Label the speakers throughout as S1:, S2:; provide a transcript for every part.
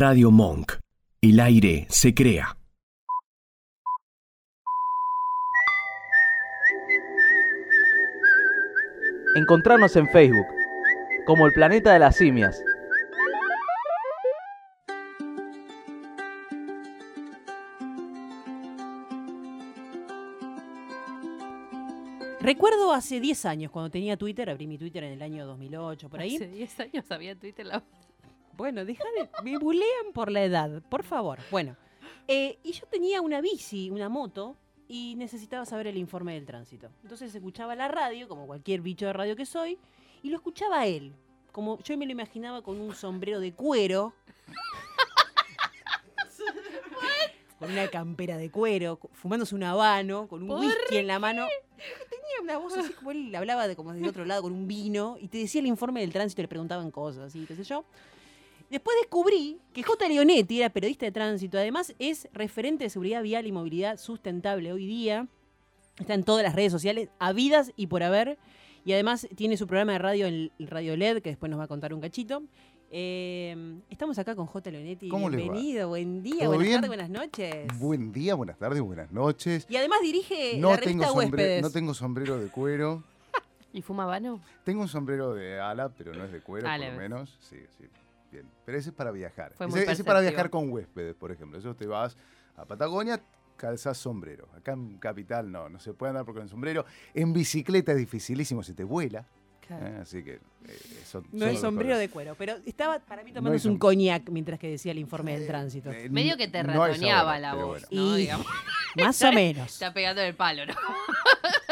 S1: Radio Monk. El aire se crea.
S2: Encontrarnos en Facebook como el planeta de las simias.
S3: Recuerdo hace 10 años, cuando tenía Twitter, abrí mi Twitter en el año 2008, por ahí.
S4: Hace 10 años había Twitter. La...
S3: Bueno, deja de... Me bulean por la edad, por favor. Bueno, eh, y yo tenía una bici, una moto, y necesitaba saber el informe del tránsito. Entonces escuchaba la radio, como cualquier bicho de radio que soy, y lo escuchaba a él. Como yo me lo imaginaba con un sombrero de cuero. con una campera de cuero, cu- fumándose un habano, con un
S4: ¿Por
S3: whisky en la mano. Tenía una voz así como él hablaba de como de otro lado con un vino y te decía el informe del tránsito y le preguntaban cosas, así, qué sé yo. Después descubrí que J. Leonetti era periodista de tránsito, además es referente de seguridad vial y movilidad sustentable hoy día. Está en todas las redes sociales, habidas y por haber. Y además tiene su programa de radio en Radio LED, que después nos va a contar un cachito. Eh, estamos acá con J. Leonetti.
S5: ¿Cómo les va?
S3: Bienvenido, buen día,
S5: ¿Todo
S3: buenas
S5: bien?
S3: tardes, buenas noches.
S5: Buen día, buenas tardes, buenas noches.
S3: Y además dirige
S5: No
S3: la
S5: tengo,
S3: revista
S5: sombre-
S3: Huéspedes.
S5: no tengo sombrero de cuero.
S4: ¿Y fuma vano?
S5: Tengo un sombrero de ala, pero no es de cuero,
S4: Ah,
S5: por lo menos. Sí, sí. Bien. Pero ese es para viajar.
S4: Fue muy
S5: ese, ese es para viajar con huéspedes, por ejemplo. Eso te vas a Patagonia, calzás sombrero. Acá en Capital no, no se puede andar porque con sombrero. En bicicleta es dificilísimo, se te vuela. ¿eh? Así que. eh, son-
S3: No
S5: son
S3: es sombrero de cuero, pero estaba para mí tomándose un coñac mientras que decía el informe del tránsito.
S5: Eh,
S4: Medio que te ratoneaba la voz,
S5: bueno.
S4: ¿no?
S3: Y- Más o menos.
S4: está pegando en el palo, ¿no?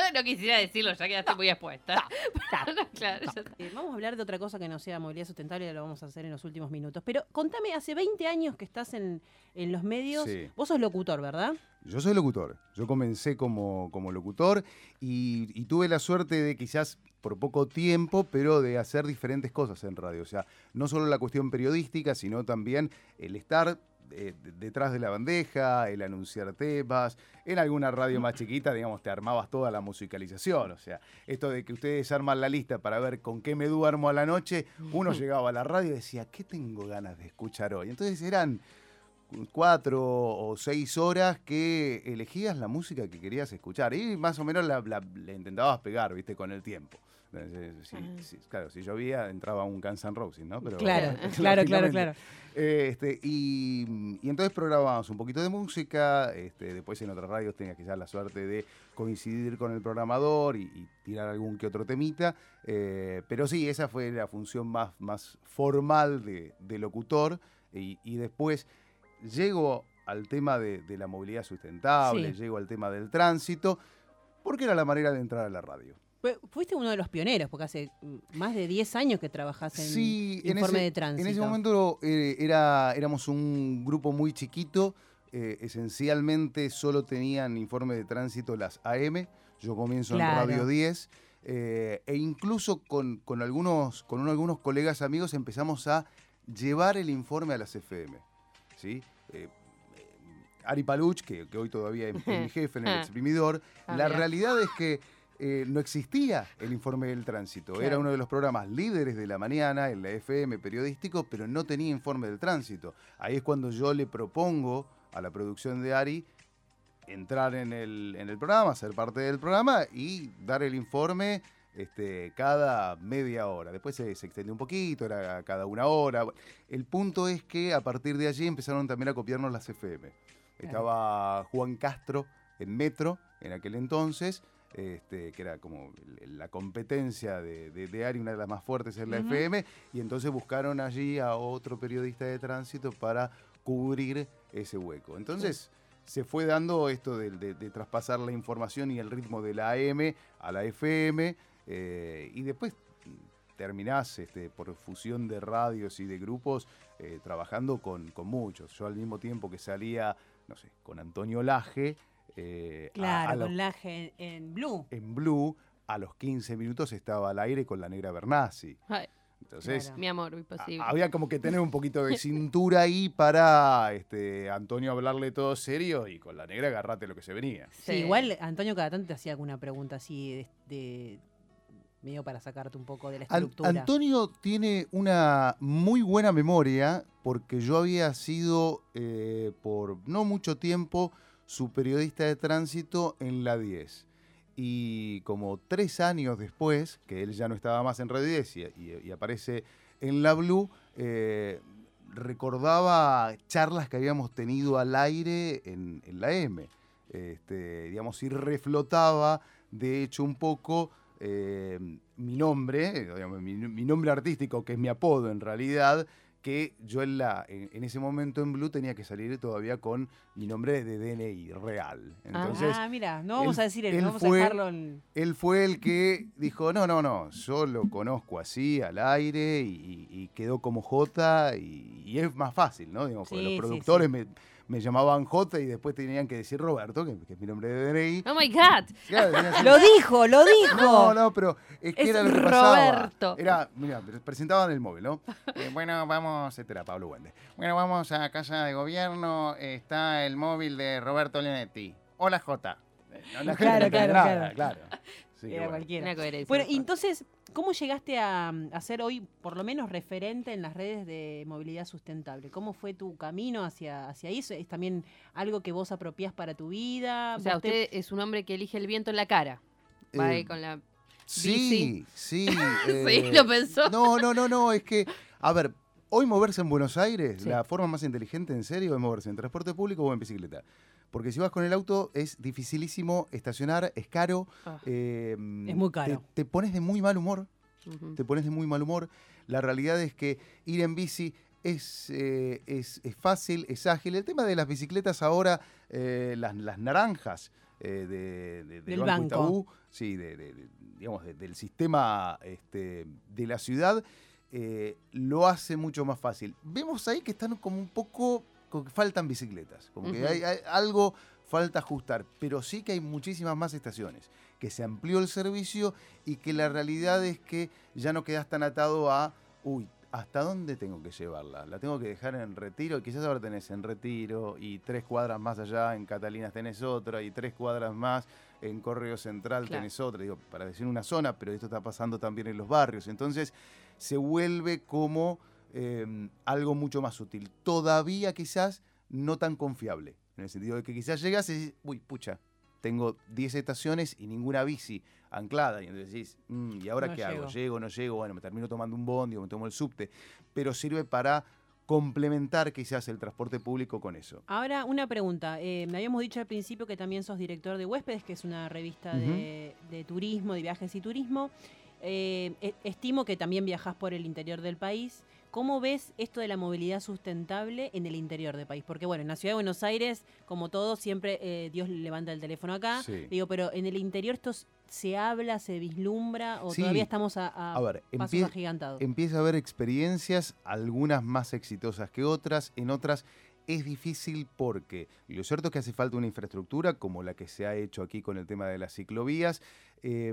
S4: no quisiera decirlo, ya quedaste muy expuesta. claro, ya está.
S3: Eh, vamos a hablar de otra cosa que no sea movilidad sustentable, lo vamos a hacer en los últimos minutos. Pero contame, hace 20 años que estás en, en los medios.
S5: Sí.
S3: Vos sos locutor, ¿verdad?
S5: Yo soy locutor. Yo comencé como, como locutor y, y tuve la suerte de quizás por poco tiempo, pero de hacer diferentes cosas en radio. O sea, no solo la cuestión periodística, sino también el estar eh, de- detrás de la bandeja, el anunciar temas. En alguna radio más chiquita, digamos, te armabas toda la musicalización. O sea, esto de que ustedes arman la lista para ver con qué me duermo a la noche, uno llegaba a la radio y decía, ¿qué tengo ganas de escuchar hoy? Entonces eran cuatro o seis horas que elegías la música que querías escuchar y más o menos la, la- la intentabas pegar, viste, con el tiempo. Si- si- claro, si llovía entraba un Guns N' Roses, ¿no? Pero,
S3: Claro, claro, claro, claro.
S5: Eh, este, y, y entonces programábamos un poquito de música, este, después en otras radios tenías quizás la suerte de coincidir con el programador y, y tirar algún que otro temita, eh, pero sí, esa fue la función más, más formal de, de locutor y, y después llego al tema de, de la movilidad sustentable,
S3: Sí.
S5: llego al tema del tránsito, porque era la manera de entrar a la radio.
S3: Fuiste uno de los pioneros, porque hace mm, más de 10 años que trabajás en
S5: Sí, en
S3: informe
S5: ese,
S3: de tránsito.
S5: en ese momento eh, era, éramos un grupo muy chiquito, eh, esencialmente solo tenían informe de tránsito las AM, yo comienzo
S3: Claro.
S5: en Radio 10, eh, e incluso con, con algunos, con uno- algunos colegas amigos empezamos a llevar el informe a las FM. ¿sí? Ari Paluch, que, que hoy todavía es, es mi jefe en el exprimidor,
S4: Ah,
S5: la
S4: mira.
S5: realidad es que eh, no existía el informe del tránsito. Era uno de los programas líderes de la mañana en la FM periodístico, pero no tenía informe del tránsito. Ahí es cuando yo le propongo a la producción de Ari entrar en el, en el programa, ser parte del programa y dar el informe este, cada media hora. Después se, se extendió un poquito, era cada una hora. El punto es que a partir de allí empezaron también a copiarnos las FM. Estaba Juan Castro en Metro en aquel entonces, este, que era como la competencia de, de, de Ari, una de las más fuertes en la. FM, y entonces buscaron allí a otro periodista de tránsito para cubrir ese hueco. Entonces se fue dando esto de, de- de traspasar la información y el ritmo de la AM a la FM, eh, y después terminás este, por fusión de radios y de grupos eh, trabajando con, con muchos. Yo al mismo tiempo que salía, no sé, con Antonio Laje, eh, a-
S3: Claro,
S5: a
S3: con Laje en, en Blue.
S5: en Blue, a los 15 minutos estaba al aire con la negra Bernasi.
S4: Ay,
S5: Entonces,
S3: Claro.
S4: mi amor,
S5: a- había como que tener un poquito de cintura ahí para este, Antonio hablarle todo serio y con la negra agarrate lo que se venía.
S3: Sí, igual Antonio cada tanto te hacía alguna pregunta así de, de- medio para sacarte un poco de la
S5: An-
S3: estructura.
S5: Antonio tiene una muy buena memoria porque yo había sido eh, por no mucho tiempo su periodista de tránsito en la 10. Y como tres años después, que él ya no estaba más en Radio 10 y, aparece en la Blue, eh, recordaba charlas que habíamos tenido al aire en, la M. Este, digamos, y reflotaba, de hecho, un poco eh, mi nombre, eh, mi, mi nombre artístico, que es mi apodo en realidad, que yo en, la, en, en ese momento en Blue tenía que salir todavía con mi nombre de DNI real. Entonces,
S3: ah, mira, no vamos
S5: él-
S3: a decir el,
S5: él
S3: vamos
S5: fue-
S3: a dejarlo en...
S5: él fue el que dijo, no, no, no, yo lo conozco así, al aire, y, y quedó como J, y, y es más fácil, ¿no? Digamos, porque
S3: Sí,
S5: los productores
S3: sí.
S5: Me, me llamaban J y después tenían que decir Roberto, que, que es mi nombre de DNI.
S4: Oh my God.
S5: Claro,
S3: Lo dijo, lo dijo.
S5: no, no, pero es que
S4: Es
S5: era lo que pasaba.
S4: Roberto.
S5: Era, mira, presentaban el móvil, ¿no? Eh, bueno, vamos, este era Pablo Wende. Bueno, vamos a Casa de Gobierno, está el móvil de Roberto Leonetti. Hola, J. No,
S3: Claro,
S5: no
S3: claro,
S5: claro. Sí, que
S3: Era
S5: bueno.
S3: cualquiera.
S4: Una coherencia.
S3: Bueno, y entonces, ¿cómo llegaste a, a ser hoy, por lo menos, referente en las redes de movilidad sustentable? ¿Cómo fue tu camino hacia, hacia eso? ¿Es también algo que vos apropiás para tu vida?
S4: o sea,
S3: ¿Vos te-
S4: usted es un hombre que elige el viento en la cara. Va ahí
S5: Eh,
S4: con la...
S5: Sí, sí.
S4: Sí,
S5: eh,
S4: lo pensó.
S5: No, no, no, no, es que, a ver, hoy moverse en Buenos Aires,
S3: Sí.
S5: la forma más inteligente en serio es moverse en transporte público o en bicicleta. Porque si vas con el auto es dificilísimo estacionar, es caro.
S4: Ah.
S5: eh,
S3: Es muy caro.
S5: Te, te pones de muy mal humor, te pones de muy mal humor. La realidad es que ir en bici es, eh, es, es fácil, es ágil. El tema de las bicicletas ahora, eh, las, las naranjas eh, de, de-
S3: Del
S5: Banco
S3: banco.
S5: Itaú, sí, de, de- de- digamos, de- del sistema este, de la ciudad, eh, lo hace mucho más fácil. Vemos ahí que están como un poco, que faltan bicicletas, como que hay algo falta ajustar, pero sí que hay muchísimas más estaciones, que se amplió el servicio y que la realidad es que ya no quedas tan atado a, uy, ¿hasta dónde tengo que llevarla? La tengo que dejar en retiro, quizás ahora tenés en retiro y tres cuadras más allá en Catalinas tenés otra y tres cuadras más en Correo Central
S4: Claro.
S5: tenés otra, digo, para decir una zona, pero esto está pasando también en los barrios, entonces se vuelve como eh, algo mucho más útil, todavía quizás no tan confiable, en el sentido de que quizás llegas y dices, uy, pucha, tengo 10 estaciones y ninguna bici anclada. Y entonces decís, "Mm, ¿y ahora
S3: No
S5: qué hago?
S3: llego.
S5: ¿Llego, no llego? Bueno, me termino tomando un bondi o me tomo el subte. Pero sirve para complementar quizás el transporte público con eso.
S3: Ahora, una pregunta. Eh, me habíamos dicho al principio que también sos director de Huéspedes, que es una revista de, de turismo, de viajes y turismo. Eh, e- estimo que también viajás por el interior del país. ¿Cómo ves esto de la movilidad sustentable en el interior del país? Porque, bueno, en la ciudad de Buenos Aires, como todo, siempre eh, Dios levanta el teléfono acá.
S5: Sí.
S3: Digo, pero en el interior esto se habla, se vislumbra o
S5: Sí.
S3: todavía estamos a, a
S5: A ver,
S3: pasos
S5: empie-
S3: agigantados.
S5: empieza a haber experiencias, algunas más exitosas que otras, en otras es difícil porque lo cierto es que hace falta una infraestructura como la que se ha hecho aquí con el tema de las ciclovías, eh,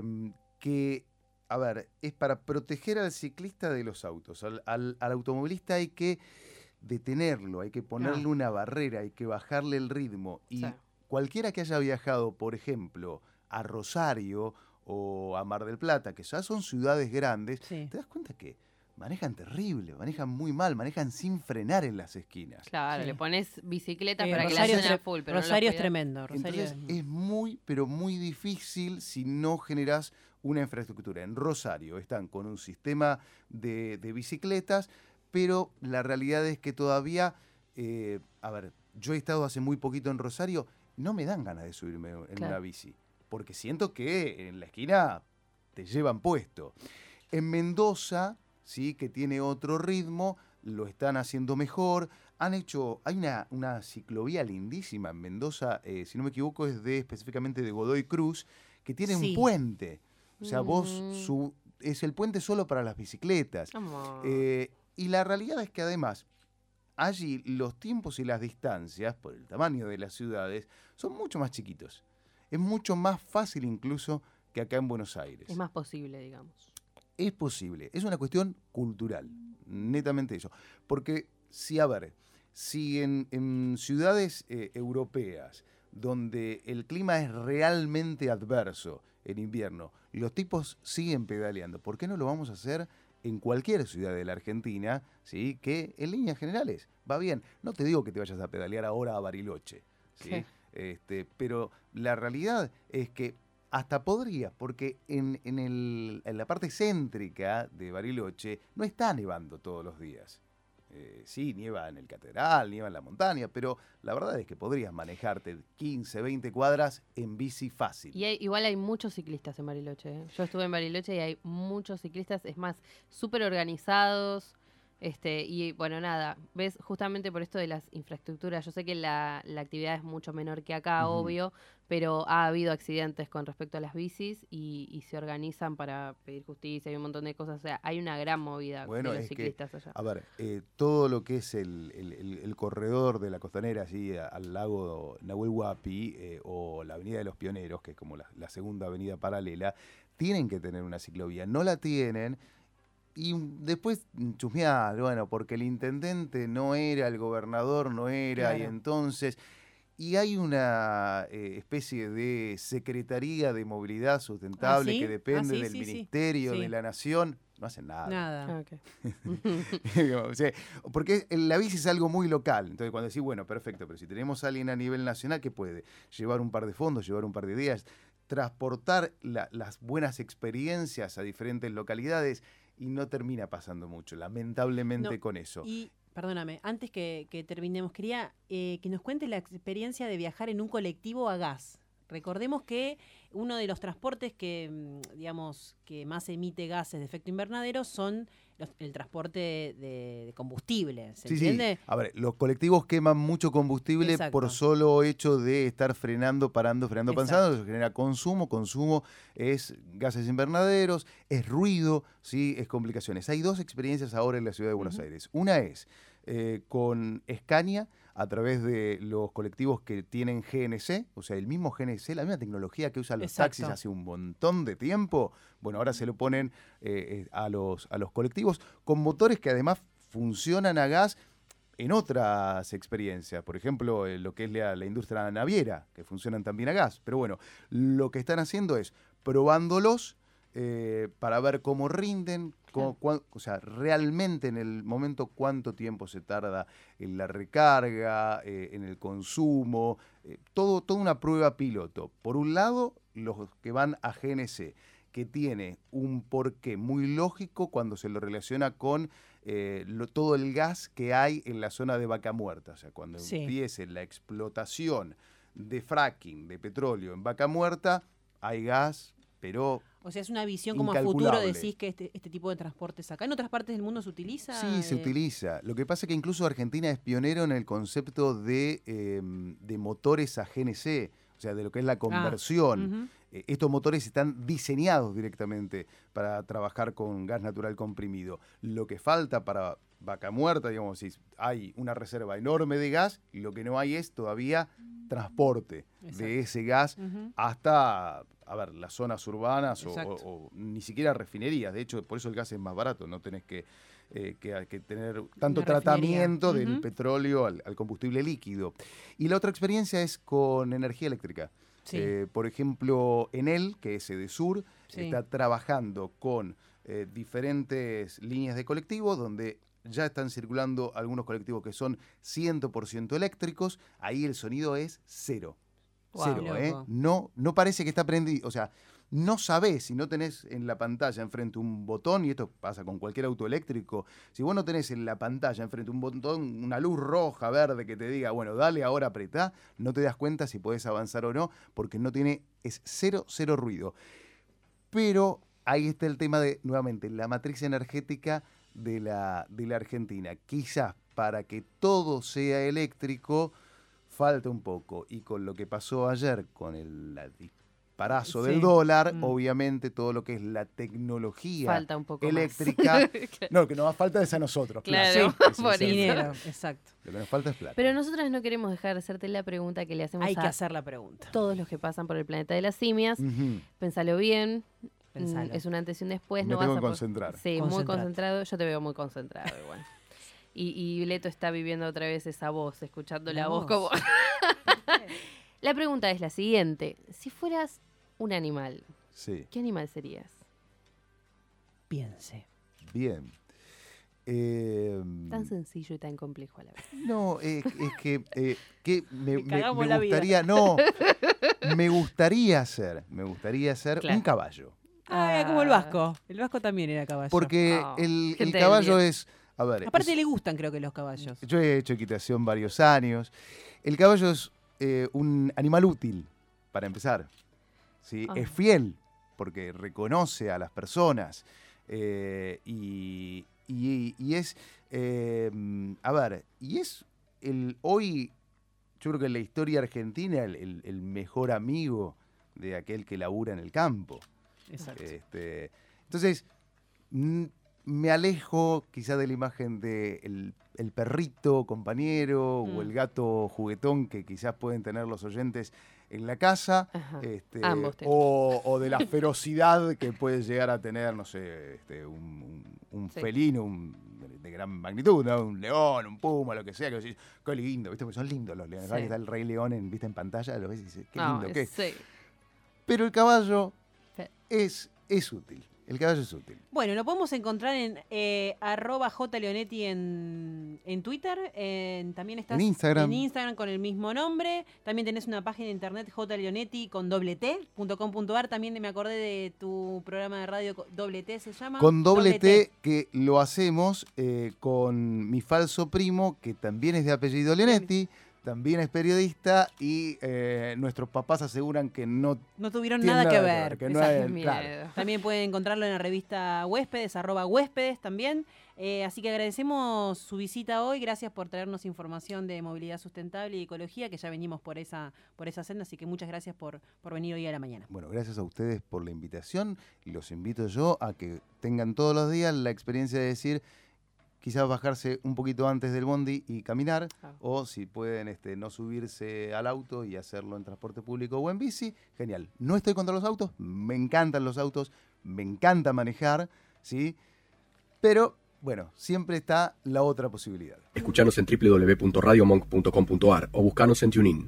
S5: que, a ver, es para proteger al ciclista de los autos. Al, al- al automovilista hay que detenerlo, hay que ponerle
S3: Ah.
S5: una barrera, hay que bajarle el ritmo. Y
S4: Sí.
S5: cualquiera que haya viajado, por ejemplo, a Rosario o a Mar del Plata, que ya son ciudades grandes,
S3: Sí.
S5: te das cuenta que manejan terrible, manejan muy mal, manejan sin frenar en las esquinas.
S4: Claro,
S3: Sí.
S4: le pones bicicletas
S3: Eh,
S4: para que la a full, pero no
S3: Rosario es tremendo. Rosario
S5: Entonces
S3: es-
S5: es muy, pero muy difícil si no generas una infraestructura. En Rosario están con un sistema de, de bicicletas, pero la realidad es que todavía, eh, a ver, yo he estado hace muy poquito en Rosario, no me dan ganas de subirme en
S4: Claro.
S5: una bici, porque siento que en la esquina te llevan puesto. En Mendoza, sí, que tiene otro ritmo, lo están haciendo mejor. Han hecho, hay una, una ciclovía lindísima en Mendoza, eh, si no me equivoco, es de específicamente de Godoy Cruz, que tiene
S3: Sí.
S5: un puente. O sea, vos
S4: Mm.
S5: su- es el puente solo para las bicicletas. Eh, y la realidad es que además, allí los tiempos y las distancias, por el tamaño de las ciudades, son mucho más chiquitos. Es mucho más fácil incluso que acá en Buenos Aires.
S4: es más posible, digamos.
S5: Es posible, es una cuestión cultural, netamente eso. Porque si, a ver, si en, en ciudades eh, europeas donde el clima es realmente adverso, en invierno, los tipos siguen pedaleando. ¿Por qué no lo vamos a hacer en cualquier ciudad de la Argentina, ¿sí? que en líneas generales va bien? No te digo que te vayas a pedalear ahora a Bariloche, ¿sí? Este, pero la realidad es que hasta podría, porque en, en el- en la parte céntrica de Bariloche no está nevando todos los días. Eh, sí, nieva en el Catedral, nieva en la montaña, pero la verdad es que podrías manejarte 15, 20 cuadras en bici fácil.
S4: Y hay- igual hay muchos ciclistas en Bariloche. ¿eh? Yo estuve en Bariloche y hay muchos ciclistas, es más, súper organizados. Este, y bueno, nada, ves justamente por esto de las infraestructuras. Yo sé que la, la actividad es mucho menor que acá, obvio, pero ha habido accidentes con respecto a las bicis y, y se organizan para pedir justicia y un montón de cosas. O sea, hay una gran movida
S5: Bueno,
S4: de los
S5: es que-
S4: ciclistas allá.
S5: A ver, eh, todo lo que es el, el- el- el corredor de la costanera, así a- al lago Nahuel Huapi eh, o la Avenida de los Pioneros, que es como la, la segunda avenida paralela, tienen que tener una ciclovía. No la tienen. Y después mm, chusmear, bueno, porque el intendente no era, el gobernador no era, y entonces. Y hay una eh, especie de Secretaría de Movilidad Sustentable
S3: sí?
S5: que
S3: Ah,
S5: depende
S3: sí,
S5: del
S3: sí.
S5: Ministerio
S3: Sí.
S5: de la Nación. No hacen nada.
S3: Nada.
S4: Ah, ok.
S5: O sea, porque la bici es algo muy local. Entonces, cuando decís, bueno, perfecto, pero si tenemos a alguien a nivel nacional que puede llevar un par de fondos, llevar un par de ideas, transportar la- las buenas experiencias a diferentes localidades y no termina pasando mucho, lamentablemente,
S3: No,
S5: con eso.
S3: Y, perdóname, antes que, que terminemos, quería eh, que nos cuentes la experiencia de viajar en un colectivo a gas. Recordemos que uno de los transportes que, mm, digamos, que más emite gases de efecto invernadero son los- el transporte de, de combustible, ¿se
S5: Sí, sí.
S3: entiende?
S5: A ver, los colectivos queman mucho combustible
S3: Exacto.
S5: por solo hecho de estar frenando, parando, frenando, pensando. Eso genera consumo. Consumo es gases invernaderos, es ruido, ¿sí? es complicaciones. Hay dos experiencias ahora en la ciudad de Buenos. Aires. Una es eh, con Escaña, a través de los colectivos que tienen GNC, o sea, el mismo GNC, la misma tecnología que usan los taxis
S3: Exacto.
S5: hace un montón de tiempo. Bueno, ahora se lo ponen eh, eh, a, los, a los colectivos con motores que además funcionan a gas en otras experiencias, por ejemplo, lo que es la, la industria naviera, que funcionan también a gas. Pero bueno, lo que están haciendo es probándolos eh, para ver cómo rinden, cómo- cuán- o sea, realmente en el momento cuánto tiempo se tarda en la recarga, eh, en el consumo, eh, todo, toda una prueba piloto. Por un lado, los que van a GNC, que tiene un porqué muy lógico cuando se lo relaciona con lo- todo el gas que hay en la zona de Vaca Muerta. O sea, cuando
S3: Sí.
S5: empiece la explotación de fracking de petróleo en Vaca Muerta, hay gas, pero
S3: O sea, es una visión como a futuro, decís que este, este tipo de transportes acá en otras partes del mundo se utiliza.
S5: Sí, se
S3: eh,
S5: utiliza. Lo que pasa es que incluso Argentina es pionero en el concepto de, eh, de motores a GNC, o sea, de lo que es la conversión.
S3: ujú.
S5: Eh, estos motores están diseñados directamente para trabajar con gas natural comprimido. Lo que falta para vaca muerta, digamos, si hay una reserva enorme de gas, y lo que no hay es todavía transporte
S3: Exacto.
S5: de ese gas hasta, a ver, las zonas urbanas o,
S3: Exacto.
S5: o- o ni siquiera refinerías. De hecho, por eso el gas es más barato, no tenés que, eh, que, que tener tanto
S3: Una
S5: tratamiento del petróleo al, al combustible líquido. Y la otra experiencia es con energía eléctrica.
S3: Sí.
S5: Eh, por ejemplo, Enel, que es de Sur,
S3: Sí.
S5: está trabajando con eh, diferentes líneas de colectivos donde ya están circulando algunos colectivos que son 100% eléctricos. Ahí el sonido es cero. Cero, ¿eh? No, no parece que está prendido. O sea, no sabés si no tenés en la pantalla enfrente un botón, y esto pasa con cualquier auto eléctrico, si vos no tenés en la pantalla enfrente un botón, una luz roja, verde que te diga, bueno, dale ahora apretá, no te das cuenta si podés avanzar o no, porque no tiene, es cero, cero ruido. Pero ahí está el tema de, nuevamente, la matriz energética de la, de la Argentina. Quizás para que todo sea eléctrico falta un poco. Y con lo que pasó ayer con el disparazo
S3: Sí.
S5: del dólar,
S3: Mm.
S5: obviamente todo lo que es la tecnología
S4: Falta un poco
S5: eléctrica. no, lo que nos falta es a nosotros.
S4: Claro, por.
S3: Dinero, exacto.
S5: Lo que nos falta es plata.
S4: Pero nosotros no queremos dejar de hacerte la pregunta que le hacemos
S3: Hay que
S4: a
S3: hacer la pregunta.
S4: todos los que pasan por el planeta de las simias.
S5: Ujú.
S4: Pensalo bien.
S3: Pensalo.
S4: Mm, Es un antes y un después.
S5: Me
S4: no
S5: tengo
S4: vas a
S5: que concentrar.
S4: Sí, muy concentrado. Yo te veo muy concentrado igual. Y, y Leto está viviendo otra vez esa voz, escuchando la,
S3: La
S4: voz
S3: voz.
S4: como... la pregunta es la siguiente. Si fueras un animal,
S5: Sí,
S4: ¿Qué animal serías?
S3: Piense.
S5: bien. Eh,
S4: Tan sencillo y tan complejo a la vez.
S5: no, es, es que, eh, que me, me- gustaría, no, me gustaría ser, me gustaría ser
S4: Claro.
S5: un caballo.
S3: Ah, era como el Vasco. El Vasco también era caballo.
S5: Porque
S4: Oh,
S5: el, el
S4: gente
S5: caballo es, a ver,
S3: Aparte
S5: es-
S3: le gustan creo que los caballos.
S5: yo he hecho equitación varios años. El caballo es eh, un animal útil, para empezar. ¿sí?
S4: Ah.
S5: Es fiel, porque reconoce a las personas. eh, y, y- y es, eh, a ver, y es el hoy, yo creo que en la historia argentina, el, el- el mejor amigo de aquel que labura en el campo.
S3: Exacto.
S5: Este, entonces, me alejo quizá de la imagen de el, el perrito compañero o
S3: Mm.
S5: el gato juguetón que quizás pueden tener los oyentes en la casa. Este, o, o de la ferocidad que puede llegar a tener, no sé, este, un, un- un
S4: Sí.
S5: felino un- de, gran magnitud, ¿no? un león, un puma, lo que sea, que decís, qué lindo, ¿viste? Porque son lindos los leones.
S4: Sí.
S5: Está el rey león en, ¿viste? en pantalla, lo ves y dices, qué
S4: No,
S5: lindo, qué.
S4: sí.
S5: Pero el caballo. Es, es útil. El caballo es útil.
S3: Bueno, lo podemos encontrar en eh, arroba jleonetti en, en Twitter. en- también estás
S5: En Instagram.
S3: en Instagram con el mismo nombre. También tenés una página de internet jleonetti con doble t, punto com punto ar. También me acordé de tu programa de radio doble T se llama.
S5: Con doble T, que lo hacemos eh, con mi falso primo, que también es de apellido Leonetti, también es periodista y eh, nuestros papás aseguran que no
S3: No tuvieron nada que ver.
S5: que no es- claro.
S3: También pueden encontrarlo en la revista Huéspedes, arroba Huéspedes también. Eh, así que agradecemos su visita hoy. Gracias por traernos información de movilidad sustentable y ecología, que ya venimos por esa, por esa senda. Así que muchas gracias por, por venir hoy a la mañana.
S5: Bueno, gracias a ustedes por la invitación. Los invito yo a que tengan todos los días la experiencia de decir, quizás bajarse un poquito antes del bondi y caminar,
S4: Ah.
S5: o si pueden este, no subirse al auto y hacerlo en transporte público o en bici, genial. No estoy contra los autos, me encantan los autos, me encanta manejar, ¿sí? Pero, bueno, siempre está la otra posibilidad.
S1: Escuchanos en www.radiomonk.com.ar o buscanos en TuneIn.